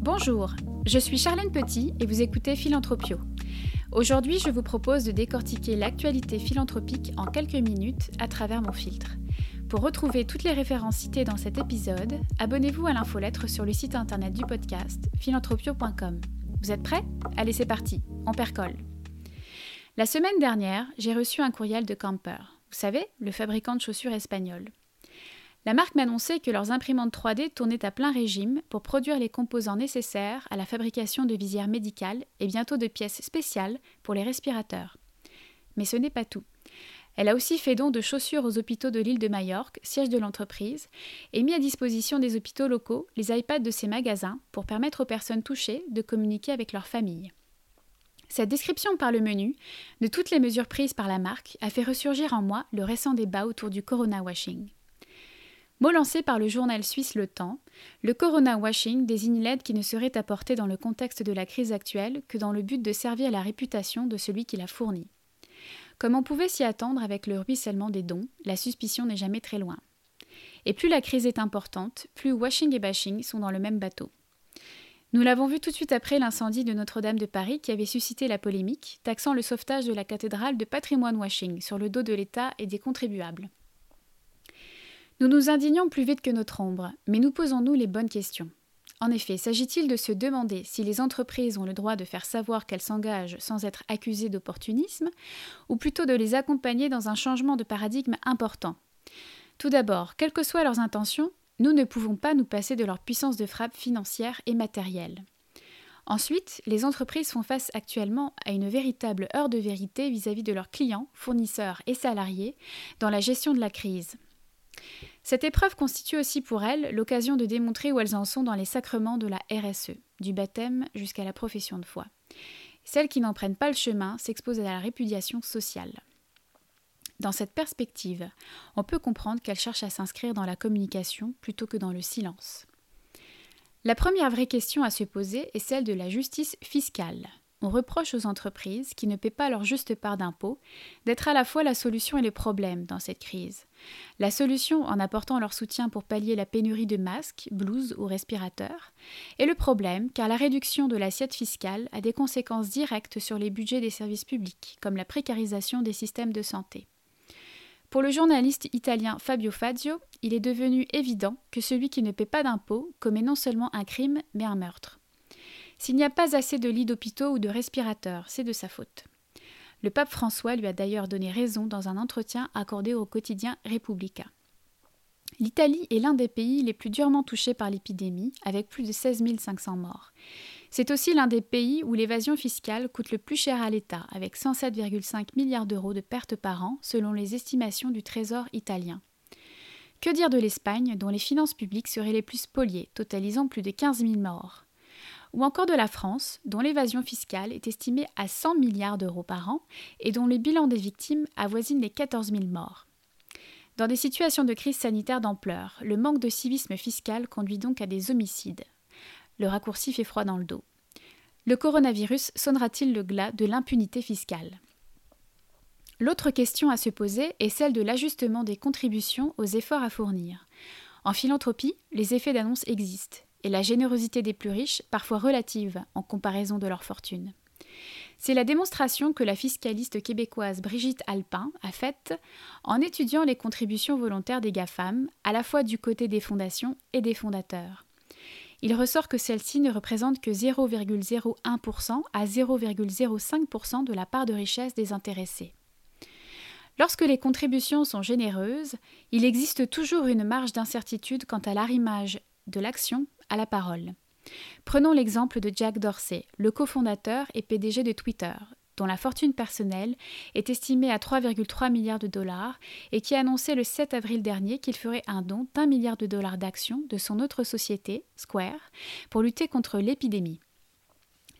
Bonjour, je suis Charlène Petit et vous écoutez Philanthropio. Aujourd'hui, je vous propose de décortiquer l'actualité philanthropique en quelques minutes à travers mon filtre. Pour retrouver toutes les références citées dans cet épisode, abonnez-vous à l'infolettre sur le site internet du podcast philanthropio.com. Vous êtes prêts? Allez, c'est parti, on percole. La semaine dernière, j'ai reçu un courriel de Camper, vous savez, le fabricant de chaussures espagnol. La marque m'annonçait que leurs imprimantes 3D tournaient à plein régime pour produire les composants nécessaires à la fabrication de visières médicales et bientôt de pièces spéciales pour les respirateurs. Mais ce n'est pas tout. Elle a aussi fait don de chaussures aux hôpitaux de l'île de Majorque, siège de l'entreprise, et mis à disposition des hôpitaux locaux les iPads de ses magasins pour permettre aux personnes touchées de communiquer avec leur famille. Cette description par le menu de toutes les mesures prises par la marque a fait ressurgir en moi le récent débat autour du corona washing. Mot lancé par le journal suisse Le Temps, le corona washing désigne l'aide qui ne serait apportée dans le contexte de la crise actuelle que dans le but de servir la réputation de celui qui l'a fournie. Comme on pouvait s'y attendre avec le ruissellement des dons, la suspicion n'est jamais très loin. Et plus la crise est importante, plus washing et bashing sont dans le même bateau. Nous l'avons vu tout de suite après l'incendie de Notre-Dame de Paris qui avait suscité la polémique, taxant le sauvetage de la cathédrale de patrimoine washing sur le dos de l'État et des contribuables. Nous nous indignons plus vite que notre ombre, mais nous posons-nous les bonnes questions. En effet, s'agit-il de se demander si les entreprises ont le droit de faire savoir qu'elles s'engagent sans être accusées d'opportunisme, ou plutôt de les accompagner dans un changement de paradigme important? Tout d'abord, quelles que soient leurs intentions, nous ne pouvons pas nous passer de leur puissance de frappe financière et matérielle. Ensuite, les entreprises font face actuellement à une véritable heure de vérité vis-à-vis -vis de leurs clients, fournisseurs et salariés dans la gestion de la crise. Cette épreuve constitue aussi pour elles l'occasion de démontrer où elles en sont dans les sacrements de la RSE, du baptême jusqu'à la profession de foi. Celles qui n'en prennent pas le chemin s'exposent à la répudiation sociale. Dans cette perspective, on peut comprendre qu'elles cherchent à s'inscrire dans la communication plutôt que dans le silence. La première vraie question à se poser est celle de la justice fiscale. On reproche aux entreprises qui ne paient pas leur juste part d'impôts d'être à la fois la solution et le problème dans cette crise. La solution en apportant leur soutien pour pallier la pénurie de masques, blouses ou respirateurs, et le problème car la réduction de l'assiette fiscale a des conséquences directes sur les budgets des services publics, comme la précarisation des systèmes de santé. Pour le journaliste italien Fabio Fazio, il est devenu évident que celui qui ne paie pas d'impôts commet non seulement un crime, mais un meurtre. S'il n'y a pas assez de lits d'hôpitaux ou de respirateurs, c'est de sa faute. Le pape François lui a d'ailleurs donné raison dans un entretien accordé au quotidien Repubblica. L'Italie est l'un des pays les plus durement touchés par l'épidémie, avec plus de 16 500 morts. C'est aussi l'un des pays où l'évasion fiscale coûte le plus cher à l'État, avec 107,5 milliards d'euros de pertes par an, selon les estimations du Trésor italien. Que dire de l'Espagne, dont les finances publiques seraient les plus spoliées, totalisant plus de 15 000 morts? Ou encore de la France, dont l'évasion fiscale est estimée à 100 milliards d'euros par an et dont le bilan des victimes avoisine les 14 000 morts. Dans des situations de crise sanitaire d'ampleur, le manque de civisme fiscal conduit donc à des homicides. Le raccourci fait froid dans le dos. Le coronavirus sonnera-t-il le glas de l'impunité fiscale? L'autre question à se poser est celle de l'ajustement des contributions aux efforts à fournir. En philanthropie, les effets d'annonce existent et la générosité des plus riches, parfois relative en comparaison de leur fortune. C'est la démonstration que la fiscaliste québécoise Brigitte Alpin a faite en étudiant les contributions volontaires des GAFAM, à la fois du côté des fondations et des fondateurs. Il ressort que celles-ci ne représentent que 0,01% à 0,05% de la part de richesse des intéressés. Lorsque les contributions sont généreuses, il existe toujours une marge d'incertitude quant à l'arrimage de l'action à la parole. Prenons l'exemple de Jack Dorsey, le cofondateur et PDG de Twitter, dont la fortune personnelle est estimée à 3,3 milliards de dollars et qui a annoncé le 7 avril dernier qu'il ferait un don d'un milliard de dollars d'actions de son autre société, Square, pour lutter contre l'épidémie.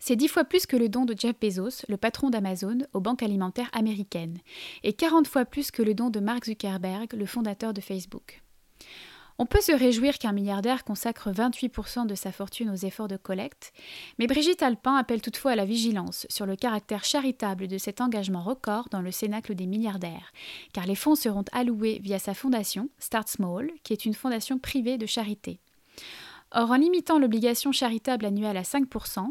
C'est dix fois plus que le don de Jeff Bezos, le patron d'Amazon, aux banques alimentaires américaines, et 40 fois plus que le don de Mark Zuckerberg, le fondateur de Facebook. On peut se réjouir qu'un milliardaire consacre 28% de sa fortune aux efforts de collecte, mais Brigitte Alpin appelle toutefois à la vigilance sur le caractère charitable de cet engagement record dans le cénacle des milliardaires, car les fonds seront alloués via sa fondation, Start Small, qui est une fondation privée de charité. Or, en limitant l'obligation charitable annuelle à 5%,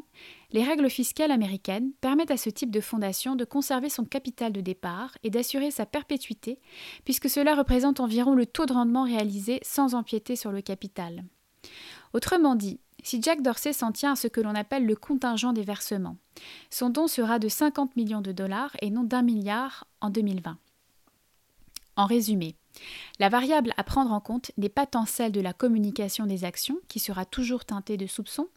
les règles fiscales américaines permettent à ce type de fondation de conserver son capital de départ et d'assurer sa perpétuité, puisque cela représente environ le taux de rendement réalisé sans empiéter sur le capital. Autrement dit, si Jack Dorsey s'en tient à ce que l'on appelle le contingent des versements, son don sera de 50 millions de dollars et non d'un milliard en 2020. En résumé, la variable à prendre en compte n'est pas tant celle de la communication des actions, qui sera toujours teintée de soupçons,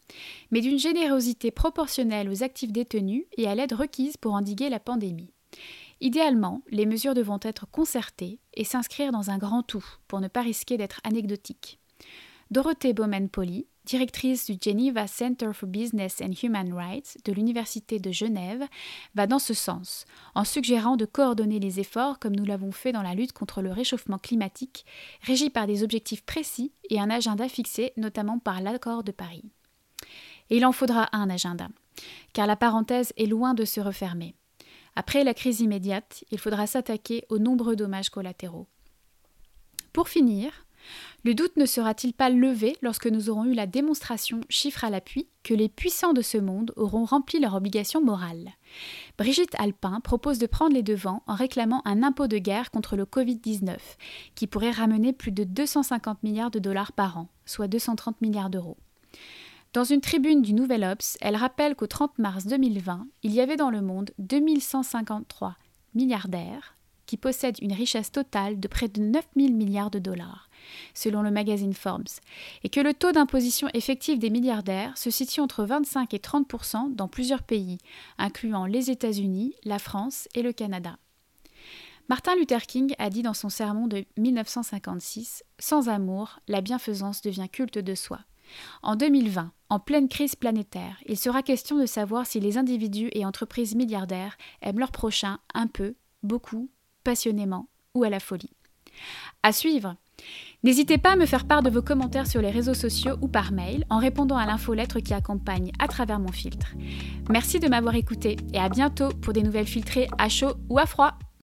mais d'une générosité proportionnelle aux actifs détenus et à l'aide requise pour endiguer la pandémie. Idéalement, les mesures devront être concertées et s'inscrire dans un grand tout pour ne pas risquer d'être anecdotiques. Dorothée Bowman-Poli, directrice du Geneva Center for Business and Human Rights de l'Université de Genève, va dans ce sens, en suggérant de coordonner les efforts comme nous l'avons fait dans la lutte contre le réchauffement climatique, régi par des objectifs précis et un agenda fixé notamment par l'accord de Paris. Et il en faudra un agenda, car la parenthèse est loin de se refermer. Après la crise immédiate, il faudra s'attaquer aux nombreux dommages collatéraux. Pour finir, le doute ne sera-t-il pas levé lorsque nous aurons eu la démonstration, chiffre à l'appui, que les puissants de ce monde auront rempli leur obligation morale? Brigitte Alpin propose de prendre les devants en réclamant un impôt de guerre contre le Covid-19, qui pourrait ramener plus de 250 milliards de dollars par an, soit 230 milliards d'euros. Dans une tribune du Nouvel Obs, elle rappelle qu'au 30 mars 2020, il y avait dans le monde 2153 milliardaires qui possèdent une richesse totale de près de 9 000 milliards de dollars selon le magazine Forbes, et que le taux d'imposition effectif des milliardaires se situe entre 25 et 30% dans plusieurs pays, incluant les États-Unis, la France et le Canada. Martin Luther King a dit dans son sermon de 1956 Sans amour, la bienfaisance devient culte de soi. En 2020, en pleine crise planétaire, il sera question de savoir si les individus et entreprises milliardaires aiment leur prochain un peu, beaucoup, passionnément ou à la folie. À suivre, N'hésitez pas à me faire part de vos commentaires sur les réseaux sociaux ou par mail en répondant à l'infolettre qui accompagne à travers mon filtre. Merci de m'avoir écouté et à bientôt pour des nouvelles filtrées à chaud ou à froid.